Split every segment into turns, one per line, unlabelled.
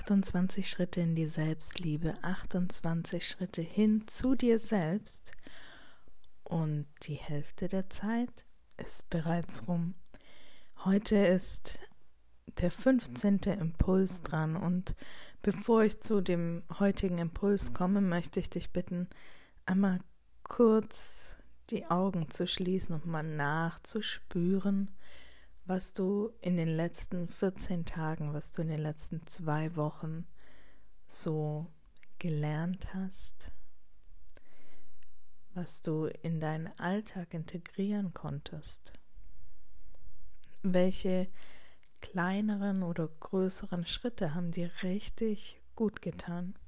28 Schritte in die Selbstliebe, 28 Schritte hin zu dir selbst und die Hälfte der Zeit ist bereits rum. Heute ist der 15. Impuls dran und bevor ich zu dem heutigen Impuls komme, möchte ich dich bitten, einmal kurz die Augen zu schließen und mal nachzuspüren, was du in den letzten 14 Tagen, was du in den letzten zwei Wochen so gelernt hast, was du in deinen Alltag integrieren konntest, welche kleineren oder größeren Schritte haben dir richtig gut getan?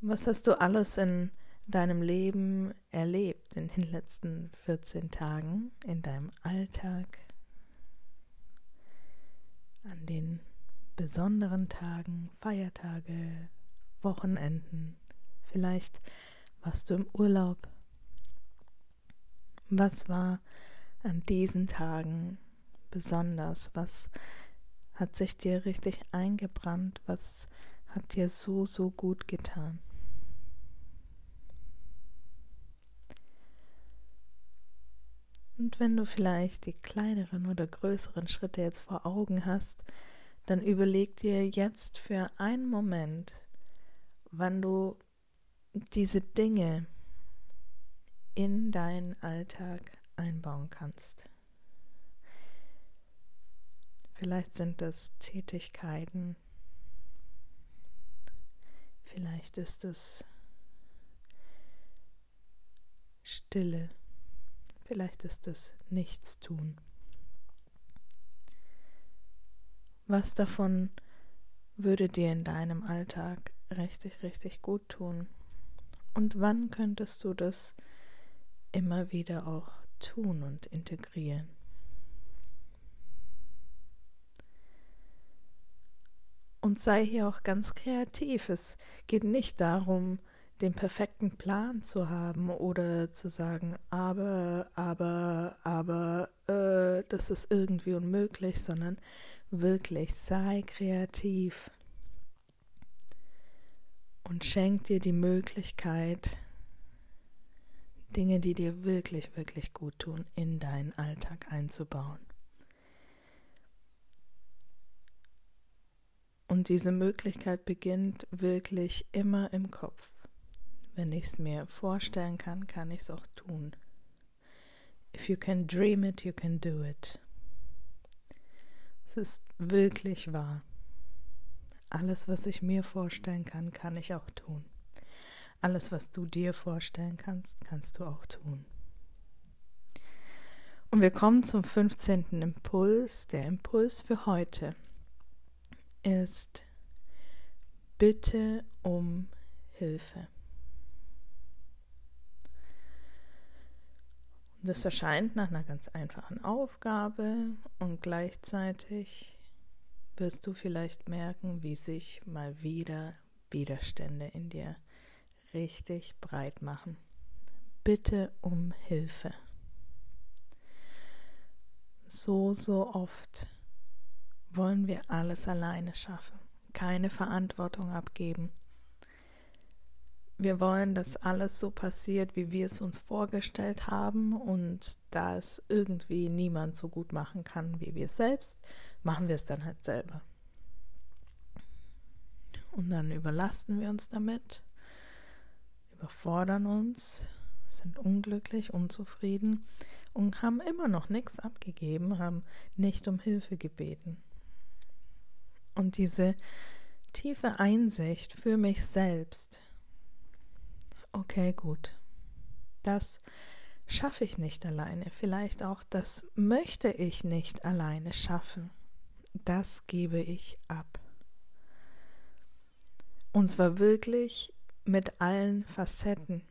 Was hast du alles in deinem Leben erlebt in den letzten 14 Tagen, in deinem Alltag, an den besonderen Tagen, Feiertage, Wochenenden, vielleicht warst du im Urlaub. Was war an diesen Tagen besonders? Was hat sich dir richtig eingebrannt? Was hat dir so, so gut getan? Und wenn du vielleicht die kleineren oder größeren Schritte jetzt vor Augen hast, dann überleg dir jetzt für einen Moment, wann du diese Dinge in deinen Alltag einbauen kannst. Vielleicht sind das Tätigkeiten, vielleicht ist es Stille. Vielleicht ist es Nichtstun. Was davon würde dir in deinem Alltag richtig, richtig gut tun? Und wann könntest du das immer wieder auch tun und integrieren? Und sei hier auch ganz kreativ. Es geht nicht darum, den perfekten Plan zu haben oder zu sagen, aber, aber, aber, äh, das ist irgendwie unmöglich, sondern wirklich sei kreativ und schenk dir die Möglichkeit, Dinge, die dir wirklich, wirklich gut tun, in deinen Alltag einzubauen. Und diese Möglichkeit beginnt wirklich immer im Kopf. Wenn ich es mir vorstellen kann, kann ich es auch tun. If you can dream it, you can do it. Es ist wirklich wahr. Alles, was ich mir vorstellen kann, kann ich auch tun. Alles, was du dir vorstellen kannst, kannst du auch tun. Und wir kommen zum 15. Impuls. Der Impuls für heute ist Bitte um Hilfe. Das erscheint nach einer ganz einfachen Aufgabe und gleichzeitig wirst du vielleicht merken, wie sich mal wieder Widerstände in dir richtig breit machen. Bitte um Hilfe. So, so oft wollen wir alles alleine schaffen, keine Verantwortung abgeben wir wollen, dass alles so passiert, wie wir es uns vorgestellt haben. Und da es irgendwie niemand so gut machen kann wie wir selbst, machen wir es dann halt selber. Und dann überlasten wir uns damit, überfordern uns, sind unglücklich, unzufrieden und haben immer noch nichts abgegeben, haben nicht um Hilfe gebeten. Und diese tiefe Einsicht für mich selbst, okay, gut, das schaffe ich nicht alleine, vielleicht auch das möchte ich nicht alleine schaffen, das gebe ich ab. Und zwar wirklich mit allen Facetten.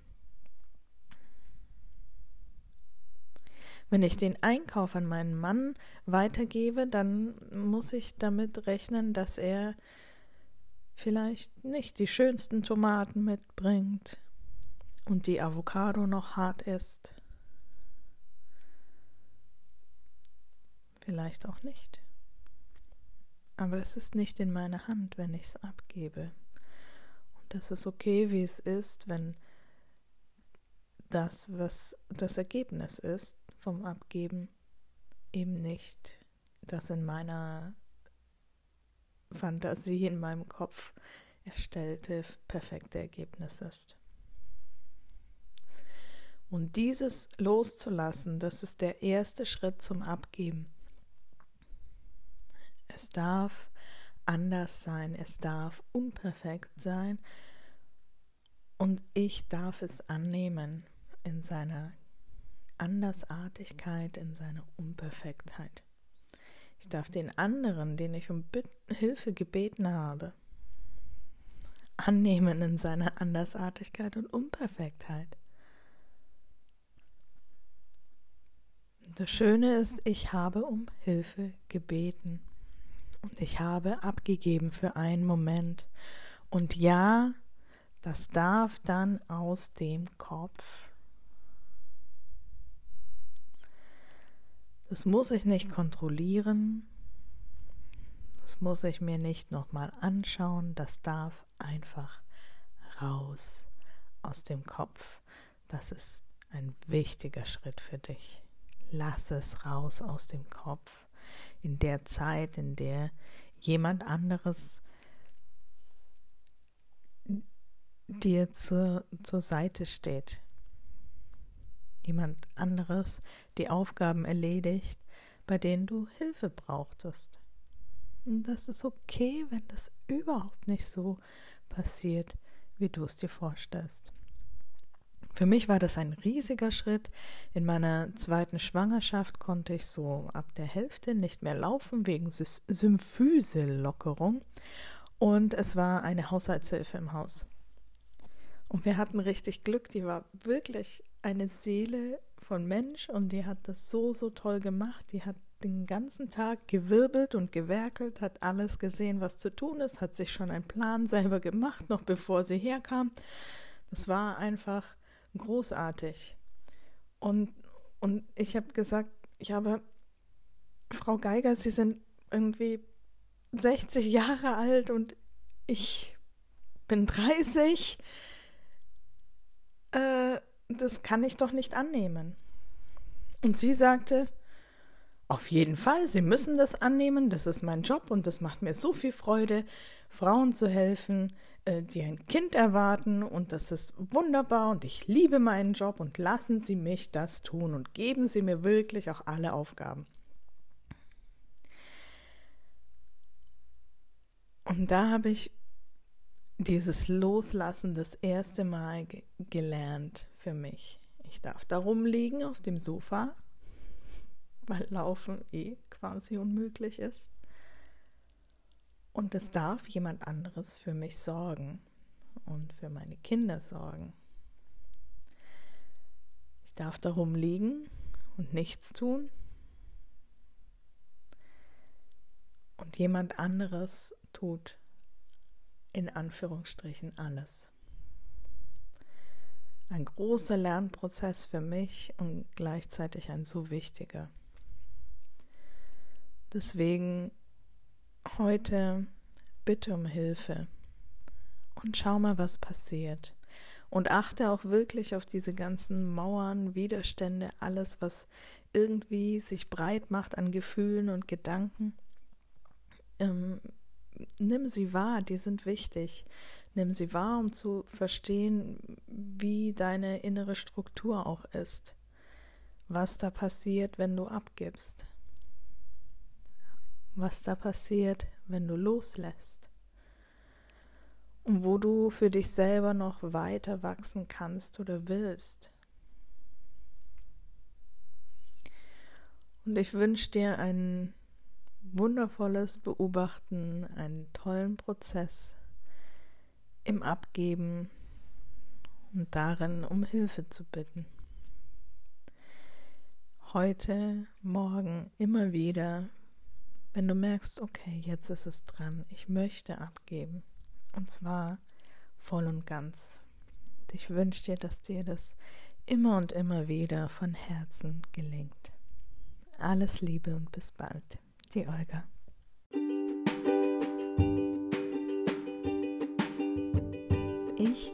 Wenn ich den Einkauf an meinen Mann weitergebe, dann muss ich damit rechnen, dass er vielleicht nicht die schönsten Tomaten mitbringt und die Avocado noch hart ist. Vielleicht auch nicht. Aber es ist nicht in meiner Hand, wenn ich es abgebe. Und das ist okay, wie es ist, wenn das, was das Ergebnis ist vom Abgeben, eben nicht das in meiner Fantasie, in meinem Kopf erstellte, perfekte Ergebnis ist. Und dieses loszulassen, das ist der erste Schritt zum Abgeben. Es darf anders sein, es darf unperfekt sein und ich darf es annehmen in seiner Andersartigkeit, in seiner Unperfektheit. Ich darf den anderen, den ich um Hilfe gebeten habe, annehmen in seiner Andersartigkeit und Unperfektheit. Das Schöne ist, ich habe um Hilfe gebeten und ich habe abgegeben für einen Moment. Und ja, das darf dann aus dem Kopf. Das muss ich nicht kontrollieren. Das muss ich mir nicht nochmal anschauen. Das darf einfach raus aus dem Kopf. Das ist ein wichtiger Schritt für dich. Lass es raus aus dem Kopf. In der Zeit, in der jemand anderes dir zur, zur Seite steht. Jemand anderes die Aufgaben erledigt, bei denen du Hilfe brauchtest. Und das ist okay, wenn das überhaupt nicht so passiert, wie du es dir vorstellst. Für mich war das ein riesiger Schritt. In meiner zweiten Schwangerschaft konnte ich so ab der Hälfte nicht mehr laufen wegen Symphysellockerung. Und es war eine Haushaltshilfe im Haus. Und wir hatten richtig Glück. Die war wirklich eine Seele von Mensch und die hat das so, so toll gemacht. Die hat den ganzen Tag gewirbelt und gewerkelt, hat alles gesehen, was zu tun ist, hat sich schon einen Plan selber gemacht, noch bevor sie herkam. Das war einfach großartig. Und, und ich habe gesagt, ich habe, Frau Geiger, Sie sind irgendwie 60 Jahre alt und ich bin 30. Äh, das kann ich doch nicht annehmen. Und sie sagte, auf jeden Fall, Sie müssen das annehmen, das ist mein Job und das macht mir so viel Freude, Frauen zu helfen, äh, die ein Kind erwarten und das ist wunderbar und ich liebe meinen Job und lassen Sie mich das tun und geben Sie mir wirklich auch alle Aufgaben. Und da habe ich dieses Loslassen das erste Mal ge gelernt für mich. Ich darf da rumliegen auf dem Sofa, weil Laufen eh quasi unmöglich ist. Und es darf jemand anderes für mich sorgen und für meine Kinder sorgen. Ich darf darum liegen und nichts tun. Und jemand anderes tut in Anführungsstrichen alles. Ein großer Lernprozess für mich und gleichzeitig ein so wichtiger. Deswegen heute bitte um Hilfe und schau mal, was passiert. Und achte auch wirklich auf diese ganzen Mauern, Widerstände, alles, was irgendwie sich breit macht an Gefühlen und Gedanken. Ähm, nimm sie wahr, die sind wichtig. Nimm sie wahr, um zu verstehen, wie deine innere Struktur auch ist. Was da passiert, wenn du abgibst was da passiert, wenn du loslässt. Und wo du für dich selber noch weiter wachsen kannst oder willst. Und ich wünsche dir ein wundervolles Beobachten, einen tollen Prozess im Abgeben und darin um Hilfe zu bitten. Heute, morgen, immer wieder, wenn du merkst, okay, jetzt ist es dran, ich möchte abgeben. Und zwar voll und ganz. Ich wünsche dir, dass dir das immer und immer wieder von Herzen gelingt. Alles Liebe und bis bald. Die Olga. Ich